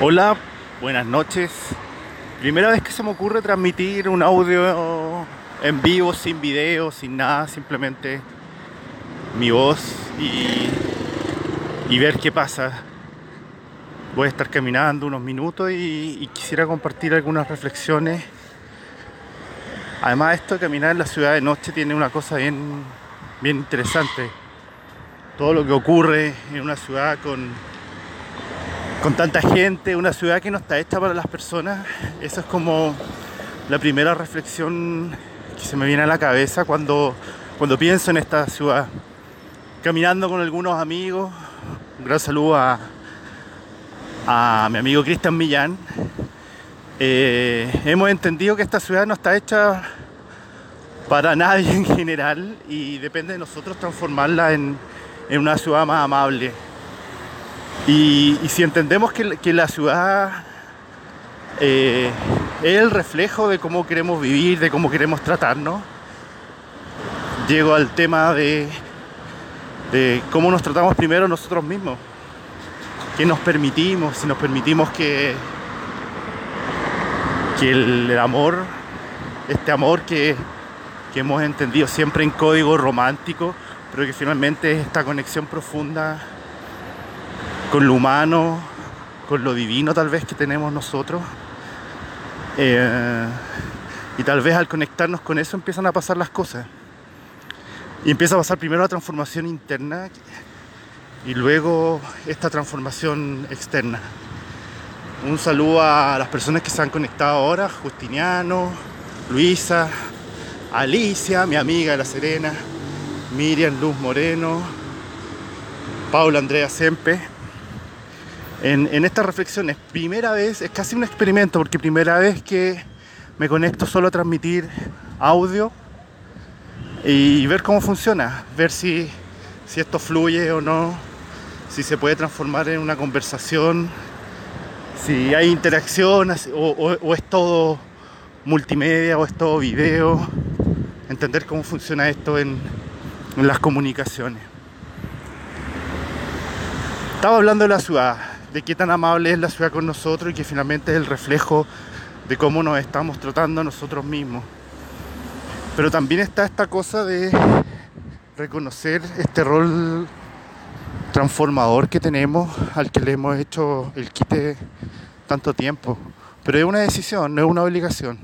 Hola, buenas noches. Primera vez que se me ocurre transmitir un audio en vivo, sin video, sin nada, simplemente mi voz y, y ver qué pasa. Voy a estar caminando unos minutos y, quisiera compartir algunas reflexiones. Además, esto de caminar en la ciudad de noche tiene una cosa bien, bien interesante. Todo lo que ocurre en una ciudad con con tanta gente, una ciudad que no está hecha para las personas. Esa es como la primera reflexión que se me viene a la cabeza cuando, cuando pienso en esta ciudad. Caminando con algunos amigos, un gran saludo a, a mi amigo Cristian Millán. Eh, hemos entendido que esta ciudad no está hecha para nadie en general y depende de nosotros transformarla en, en una ciudad más amable y, si entendemos que, la ciudad eh, es el reflejo de cómo queremos vivir, de cómo queremos tratarnos, llego al tema de, cómo nos tratamos primero nosotros mismos, qué nos permitimos, si nos permitimos que, que el, amor, este amor que, que hemos entendido siempre en código romántico, pero que finalmente es esta conexión profunda con lo humano, con lo divino tal vez que tenemos nosotros. Eh, y tal vez al conectarnos con eso empiezan a pasar las cosas. Y empieza a pasar primero la transformación interna y luego esta transformación externa. Un saludo a las personas que se han conectado ahora, Justiniano, Luisa, Alicia, mi amiga de La Serena, Miriam Luz Moreno, Paula Andrea Sempe en, estas reflexiones. Primera vez, es casi un experimento, porque primera vez que me conecto solo a transmitir audio y ver cómo funciona, ver si, si esto fluye o no, si se puede transformar en una conversación, si hay interacción o, es todo multimedia o es todo video, entender cómo funciona esto en las comunicaciones. Estaba hablando de la ciudad, de qué tan amable es la ciudad con nosotros y que finalmente es el reflejo de cómo nos estamos tratando a nosotros mismos. Pero también está esta cosa de reconocer este rol transformador que tenemos al que le hemos hecho el quite tanto tiempo. Pero es una decisión, no es una obligación.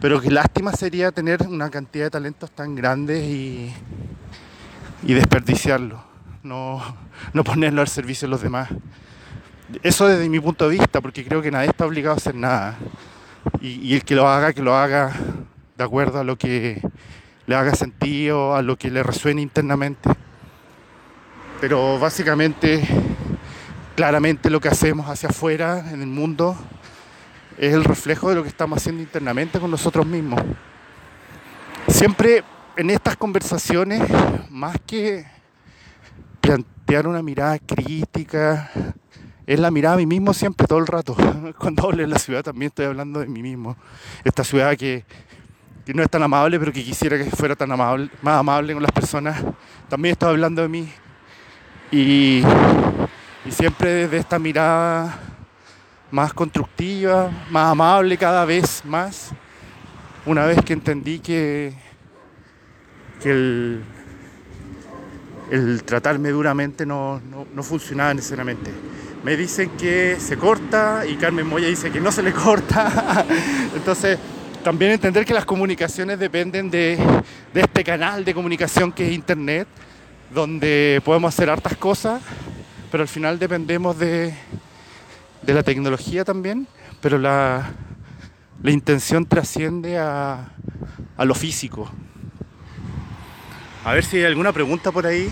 Pero qué lástima sería tener una cantidad de talentos tan grandes y, y desperdiciarlo, no, no ponerlo al servicio de los demás. Eso desde mi punto de vista, porque creo que nadie está obligado a hacer nada. Y, el que lo haga, que lo haga de acuerdo a lo que le haga sentido, a lo que le resuene internamente. Pero básicamente, claramente lo que hacemos hacia afuera en el mundo es el reflejo de lo que estamos haciendo internamente con nosotros mismos. Siempre en estas conversaciones, más que plantear una mirada crítica, es la mirada a mí mismo siempre, todo el rato. Cuando hablo de la ciudad también estoy hablando de mí mismo. Esta ciudad que, no es tan amable, pero que quisiera que fuera tan amable, más amable con las personas. También estoy hablando de mí. Y, siempre desde esta mirada más constructiva, más amable cada vez más. Una vez que entendí que, que el, el tratarme duramente no, no, no funcionaba necesariamente me dicen que se corta y Carmen Moya dice que no se le corta. Entonces, también entender que las comunicaciones dependen de, este canal de comunicación que es Internet, donde podemos hacer hartas cosas, pero al final dependemos de, la tecnología también, pero la, intención trasciende a, a lo físico. A ver si hay alguna pregunta por ahí.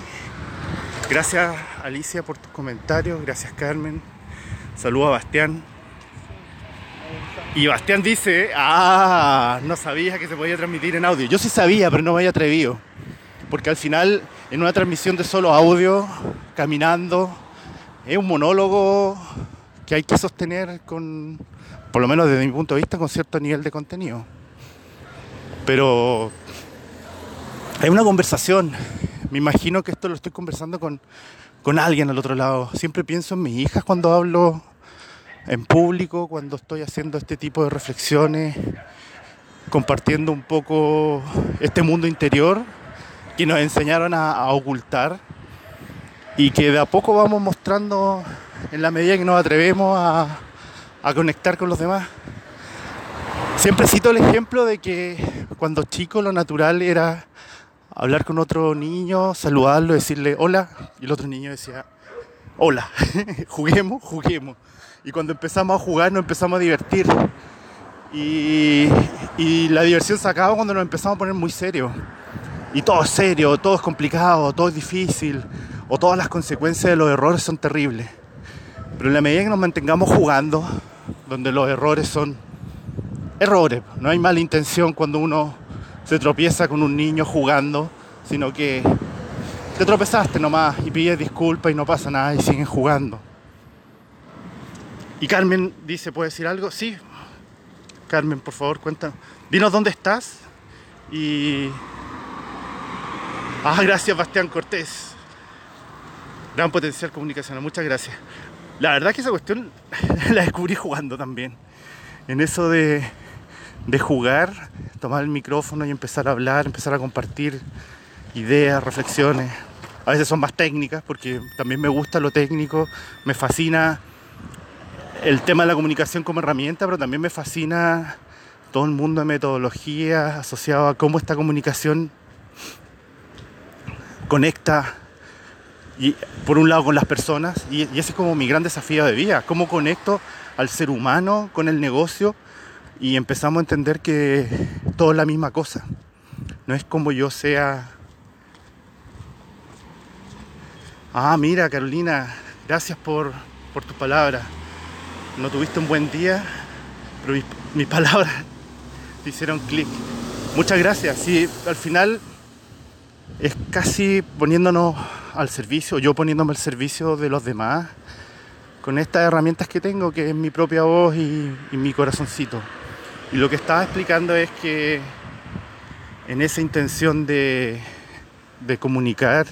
Gracias Alicia por tus comentarios, gracias Carmen. Saludo a Bastián. Y Bastián dice, ah, no sabía que se podía transmitir en audio. Yo sí sabía, pero no me había atrevido. Porque al final, en una transmisión de solo audio, caminando, es un monólogo que hay que sostener con, por lo menos desde mi punto de vista, con cierto nivel de contenido. Pero hay una conversación. Me imagino que esto lo estoy conversando con, con alguien al otro lado. Siempre pienso en mis hijas cuando hablo en público cuando estoy haciendo este tipo de reflexiones, compartiendo un poco este mundo interior que nos enseñaron a, ocultar y que de a poco vamos mostrando en la medida que nos atrevemos a, a conectar con los demás. Siempre cito el ejemplo de que cuando chico lo natural era hablar con otro niño, saludarlo, decirle hola, y el otro niño decía hola, juguemos, juguemos. Y cuando empezamos a jugar nos empezamos a divertir. Y, la diversión se acaba cuando nos empezamos a poner muy serios. Y todo es serio, todo es complicado, todo es difícil, o todas las consecuencias de los errores son terribles. Pero en la medida que nos mantengamos jugando, donde los errores son errores, no hay mala intención cuando uno se tropieza con un niño jugando, sino que te tropezaste nomás y pides disculpas y no pasa nada y siguen jugando. Y Carmen dice, ¿puedes decir algo? Sí. Carmen, por favor, cuéntanos. Dinos dónde estás y... Ah, gracias, Bastián Cortés. Gran potencial comunicacional, muchas gracias. La verdad que esa cuestión la descubrí jugando también. En eso de, de jugar, tomar el micrófono y empezar a hablar, empezar a compartir ideas, reflexiones. A veces son más técnicas porque también me gusta lo técnico, me fascina el tema de la comunicación como herramienta, pero también me fascina todo el mundo de metodología asociado a cómo esta comunicación conecta y por un lado con las personas y, ese es como mi gran desafío de vida, cómo conecto al ser humano con el negocio y empezamos a entender que todo es la misma cosa. No es como yo sea Ah, mira, Carolina, gracias por, por tus palabras. No tuviste un buen día, pero mis, palabras te hicieron clic. Muchas gracias. Sí, al final es casi poniéndonos al servicio, yo poniéndome al servicio de los demás, con estas herramientas que tengo, que es mi propia voz y, y mi corazoncito. Y lo que estaba explicando es que en esa intención de, comunicar,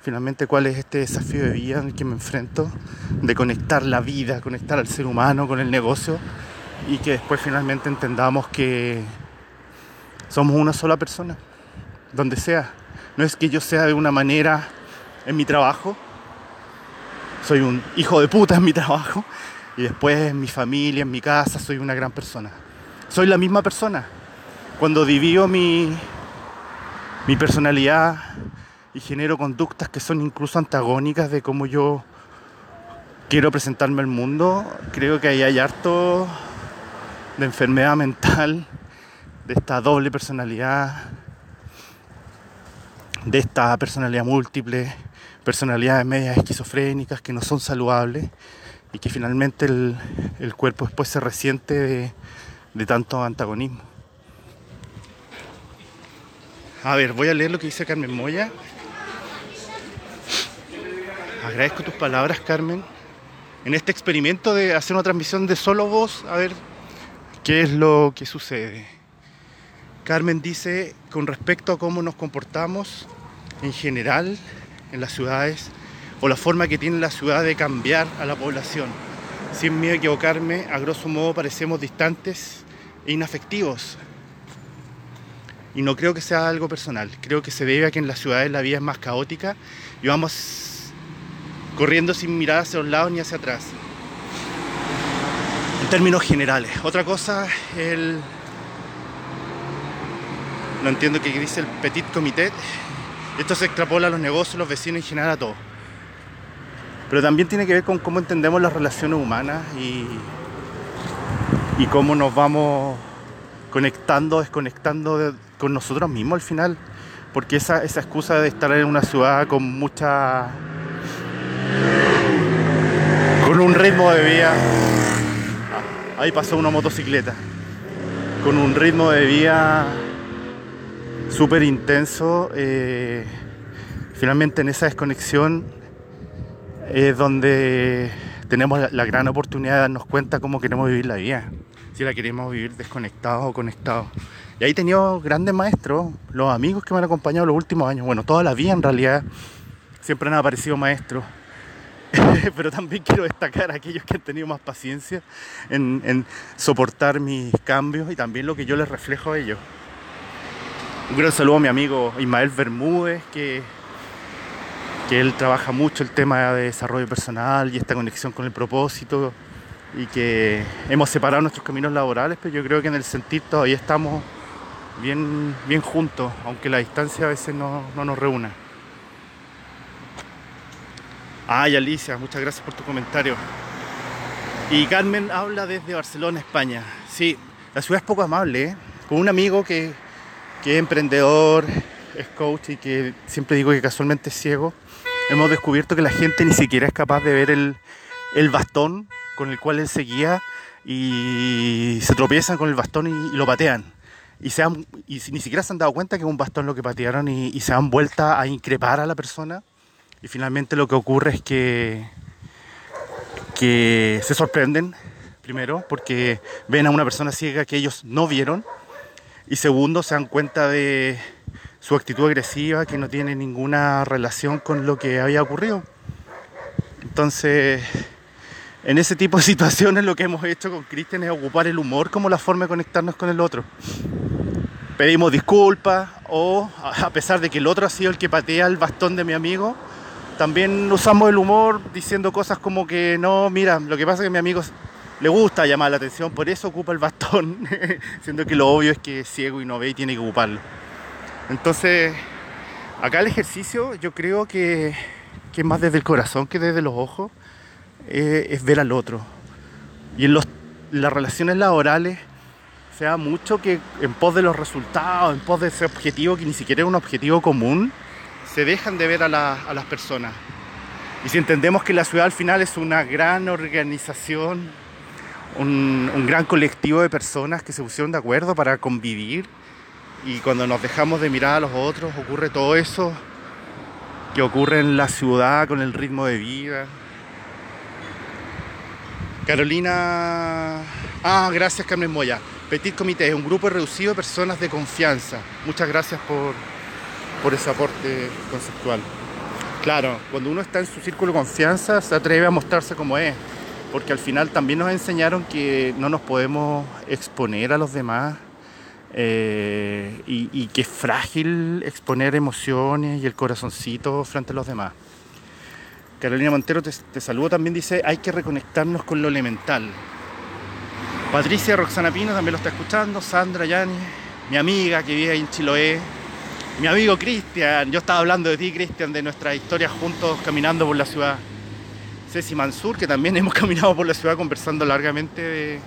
finalmente cuál es este desafío de vida en el que me enfrento, de conectar la vida, conectar al ser humano con el negocio y que después finalmente entendamos que somos una sola persona, donde sea. No es que yo sea de una manera en mi trabajo, soy un hijo de puta en mi trabajo y después en mi familia, en mi casa, soy una gran persona. Soy la misma persona. Cuando divido mi, mi personalidad y genero conductas que son incluso antagónicas de cómo yo quiero presentarme al mundo, creo que ahí hay harto de enfermedad mental, de esta doble personalidad, de esta personalidad múltiple, personalidades medias esquizofrénicas que no son saludables y que finalmente el, cuerpo después se resiente de, de tanto antagonismo. A ver, voy a leer lo que dice Carmen Moya Agradezco tus palabras, Carmen. En este experimento de hacer una transmisión de solo voz, a ver qué es lo que sucede. Carmen dice, con respecto a cómo nos comportamos en general en las ciudades, o la forma que tiene la ciudad de cambiar a la población. Sin miedo a equivocarme, a grosso modo parecemos distantes inafectivos. Y no creo que sea algo personal, creo que se debe a que en las ciudades la vida es más caótica y vamos corriendo sin mirar hacia los lados ni hacia atrás. En términos generales. Otra cosa, el... No entiendo qué dice el petit comité. Esto se extrapola a los negocios, los vecinos en general a todo. Pero también tiene que ver con cómo entendemos las relaciones humanas y, y cómo nos vamos conectando, desconectando con nosotros mismos al final. Porque esa, esa excusa de estar en una ciudad con mucha con un ritmo de vida. Ahí pasó una motocicleta. Con un ritmo de vida súper intenso. Eh, finalmente en esa desconexión es donde tenemos la, gran oportunidad de darnos cuenta cómo queremos vivir la vida. Si la queremos vivir desconectados o conectados. Y ahí he tenido grandes maestros, los amigos que me han acompañado los últimos años, bueno, toda la vida en realidad, siempre han aparecido maestros pero también quiero destacar a aquellos que han tenido más paciencia en, soportar mis cambios y también lo que yo les reflejo a ellos. Un gran saludo a mi amigo Ismael Bermúdez, que, que él trabaja mucho el tema de desarrollo personal y esta conexión con el propósito y que hemos separado nuestros caminos laborales, pero yo creo que en el sentir todavía estamos bien, bien juntos, aunque la distancia a veces no, no nos reúna. Ay, Alicia, muchas gracias por tu comentario. Y Carmen habla desde Barcelona, España. Sí, la ciudad es poco amable, ¿eh? Con un amigo que, que es emprendedor, es coach y que siempre digo que casualmente es ciego, hemos descubierto que la gente ni siquiera es capaz de ver el, el bastón con el cual él seguía y se tropiezan con el bastón y, lo patean. Y, se han, y ni siquiera se han dado cuenta que es un bastón lo que patearon y, se han vuelto a increpar a la persona y finalmente lo que ocurre es que, que se sorprenden, primero, porque ven a una persona ciega que ellos no vieron. Y segundo, se dan cuenta de su actitud agresiva que no tiene ninguna relación con lo que había ocurrido. Entonces, en ese tipo de situaciones lo que hemos hecho con Cristian es ocupar el humor como la forma de conectarnos con el otro. Pedimos disculpas o a pesar de que el otro ha sido el que patea el bastón de mi amigo, también usamos el humor diciendo cosas como que no, mira, lo que pasa es que a mi amigo le gusta llamar la atención, por eso ocupa el bastón, siendo que lo obvio es que es ciego y no ve y tiene que ocuparlo. Entonces, acá el ejercicio yo creo que, que más desde el corazón que desde los ojos, es ver al otro. Y en, los, las relaciones laborales se da mucho que en pos de los resultados, en pos de ese objetivo que ni siquiera es un objetivo común, se dejan de ver a, la, a las personas. Y si entendemos que la ciudad al final es una gran organización, un, un, gran colectivo de personas que se pusieron de acuerdo para convivir, y cuando nos dejamos de mirar a los otros ocurre todo eso que ocurre en la ciudad con el ritmo de vida. Carolina... Ah, gracias Carmen Moya. Petit Comité es un grupo reducido de personas de confianza. Muchas gracias por, por ese aporte conceptual. Claro, cuando uno está en su círculo de confianza se atreve a mostrarse como es, porque al final también nos enseñaron que no nos podemos exponer a los demás eh, y, y, que es frágil exponer emociones y el corazoncito frente a los demás. Carolina Montero te, te también, dice, hay que reconectarnos con lo elemental. Patricia Roxana Pino también lo está escuchando, Sandra Yani, mi amiga que vive en Chiloé, mi amigo Cristian, yo estaba hablando de ti, Cristian, de nuestras historias juntos caminando por la ciudad. Ceci Mansur, que también hemos caminado por la ciudad conversando largamente de,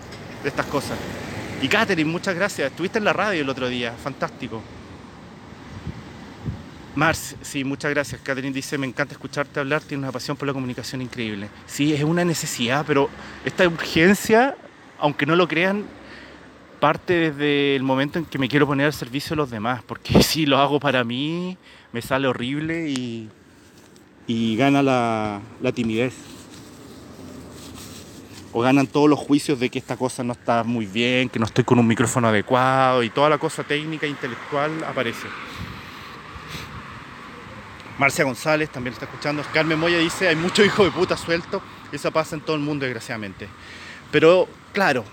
de estas cosas. Y Katherine, muchas gracias. Estuviste en la radio el otro día, fantástico. Mars, sí, muchas gracias. Katherine dice, me encanta escucharte hablar, tienes una pasión por la comunicación increíble. Sí, es una necesidad, pero esta urgencia, aunque no lo crean, parte desde el momento en que me quiero poner al servicio de los demás, porque si lo hago para mí, me sale horrible y, y gana la, la timidez. O ganan todos los juicios de que esta cosa no está muy bien, que no estoy con un micrófono adecuado y toda la cosa técnica e intelectual aparece. Marcia González también está escuchando. Carmen Moya dice, hay mucho hijo de puta suelto. Eso pasa en todo el mundo, desgraciadamente. Pero, claro,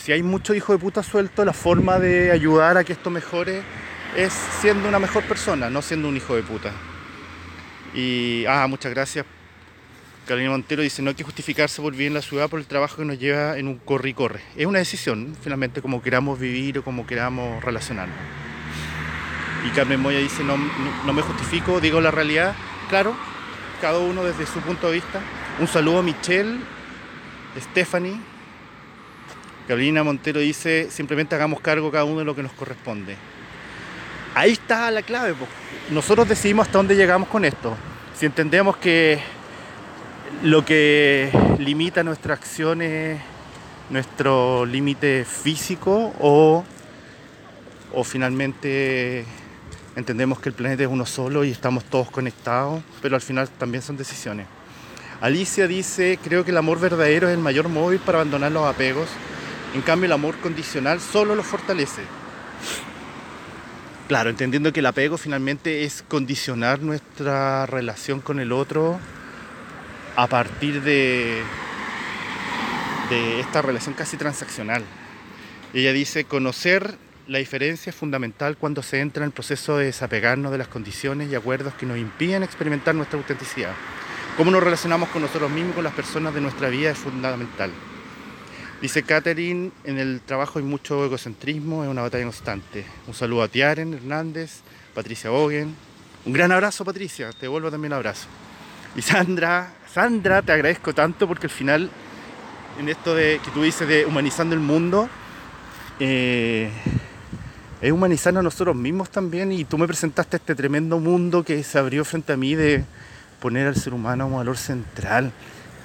si hay mucho hijo de puta suelto, la forma de ayudar a que esto mejore es siendo una mejor persona, no siendo un hijo de puta. Y, ah, muchas gracias. Carolina Montero dice, no hay que justificarse por vivir en la ciudad por el trabajo que nos lleva en un corre y corre. Es una decisión, finalmente, como queramos vivir o como queramos relacionarnos. Y Carmen Moya dice, no, no, me justifico, digo la realidad. Claro, cada uno desde su punto de vista. Un saludo a Michelle, Stephanie, Carolina Montero dice, simplemente hagamos cargo cada uno de lo que nos corresponde. Ahí está la clave. Nosotros decidimos hasta dónde llegamos con esto. Si entendemos que lo que limita nuestras acciones, nuestro límite físico o, o finalmente entendemos que el planeta es uno solo y estamos todos conectados, pero al final también son decisiones. Alicia dice, creo que el amor verdadero es el mayor móvil para abandonar los apegos en cambio, el amor condicional solo lo fortalece. Claro, entendiendo que el apego finalmente es condicionar nuestra relación con el otro a partir de, de esta relación casi transaccional. Ella dice, conocer la diferencia es fundamental cuando se entra en el proceso de desapegarnos de las condiciones y acuerdos que nos impiden experimentar nuestra autenticidad. Cómo nos relacionamos con nosotros mismos con las personas de nuestra vida es fundamental. Dice Catherine, en el trabajo hay mucho egocentrismo, es una batalla constante. Un saludo a Tiaren Hernández, Patricia Bogen. Un gran abrazo, Patricia, te devuelvo también un abrazo. Y Sandra, Sandra, te agradezco tanto porque al final, en esto de que tú dices de humanizando el mundo, eh, es humanizarnos a nosotros mismos también. Y tú me presentaste este tremendo mundo que se abrió frente a mí de poner al ser humano como valor central.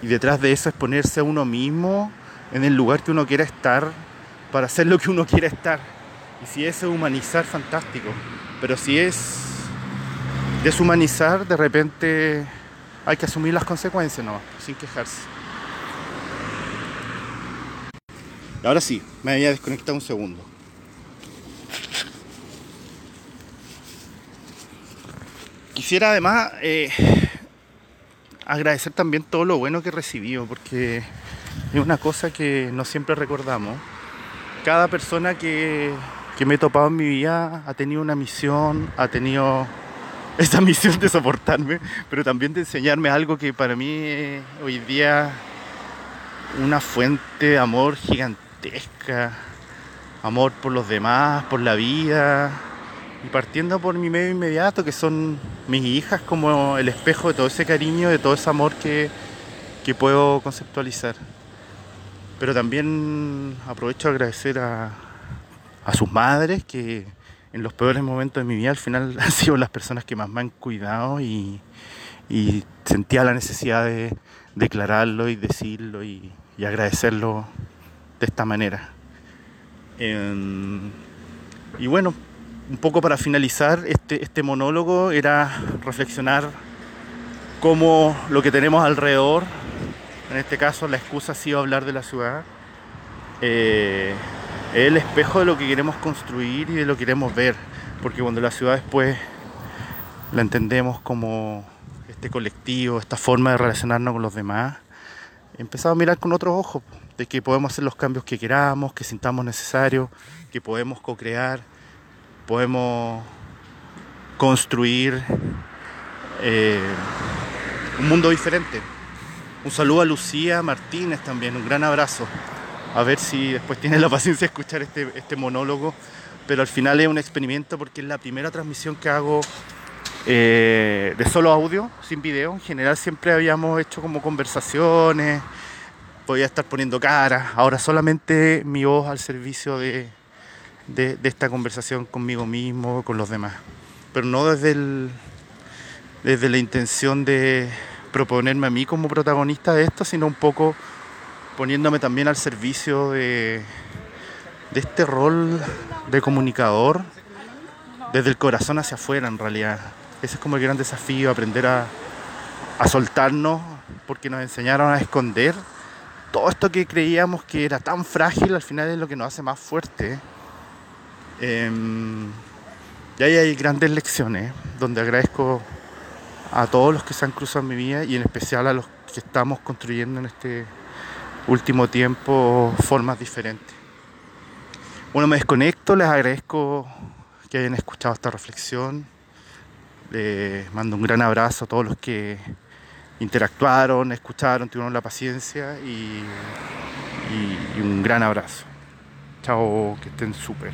Y detrás de eso es ponerse a uno mismo en el lugar que uno quiera estar para hacer lo que uno quiera estar. Y si es humanizar, fantástico. Pero si es deshumanizar, de repente hay que asumir las consecuencias, no, sin quejarse. Ahora sí, me había desconectado un segundo. Quisiera además eh, agradecer también todo lo bueno que he recibido, porque es una cosa que no siempre recordamos. Cada persona que, que me he topado en mi vida ha tenido una misión, ha tenido esa misión de soportarme, pero también de enseñarme algo que para mí es hoy día una fuente de amor gigantesca, amor por los demás, por la vida, y partiendo por mi medio inmediato, que son mis hijas, como el espejo de todo ese cariño, de todo ese amor que, que puedo conceptualizar. Pero también aprovecho a agradecer a, a sus madres, que en los peores momentos de mi vida al final han sido las personas que más me han cuidado y, y sentía la necesidad de declararlo y decirlo y, y agradecerlo de esta manera. y bueno, un poco para finalizar este, este monólogo era reflexionar cómo lo que tenemos alrededor, en este caso la excusa ha sido hablar de la ciudad, eh, es el espejo de lo que queremos construir y de lo que queremos ver, porque cuando la ciudad después la entendemos como este colectivo, esta forma de relacionarnos con los demás, empezamos a mirar con otros ojos, de que podemos hacer los cambios que queramos, que sintamos necesarios, que podemos co-crear podemos construir eh, un mundo diferente. Un saludo a Lucía Martínez también, un gran abrazo. A ver si después tiene la paciencia de escuchar este, este monólogo, pero al final es un experimento porque es la primera transmisión que hago eh, de solo audio, sin video. En general siempre habíamos hecho como conversaciones, podía estar poniendo caras, ahora solamente mi voz al servicio de, de, esta conversación conmigo mismo, con los demás. Pero no desde, el, desde la intención de proponerme a mí como protagonista de esto, sino un poco poniéndome también al servicio de, de este rol de comunicador desde el corazón hacia afuera en realidad. Ese es como el gran desafío, aprender a, a soltarnos porque nos enseñaron a esconder todo esto que creíamos que era tan frágil, al final es lo que nos hace más fuerte. Em, y ahí hay grandes lecciones donde agradezco a todos los que se han cruzado en mi vida y en especial a los que estamos construyendo en este último tiempo formas diferentes. Bueno, me desconecto, les agradezco que hayan escuchado esta reflexión. Les mando un gran abrazo a todos los que interactuaron, escucharon, tuvieron la paciencia y un gran abrazo. Chao, que estén súper.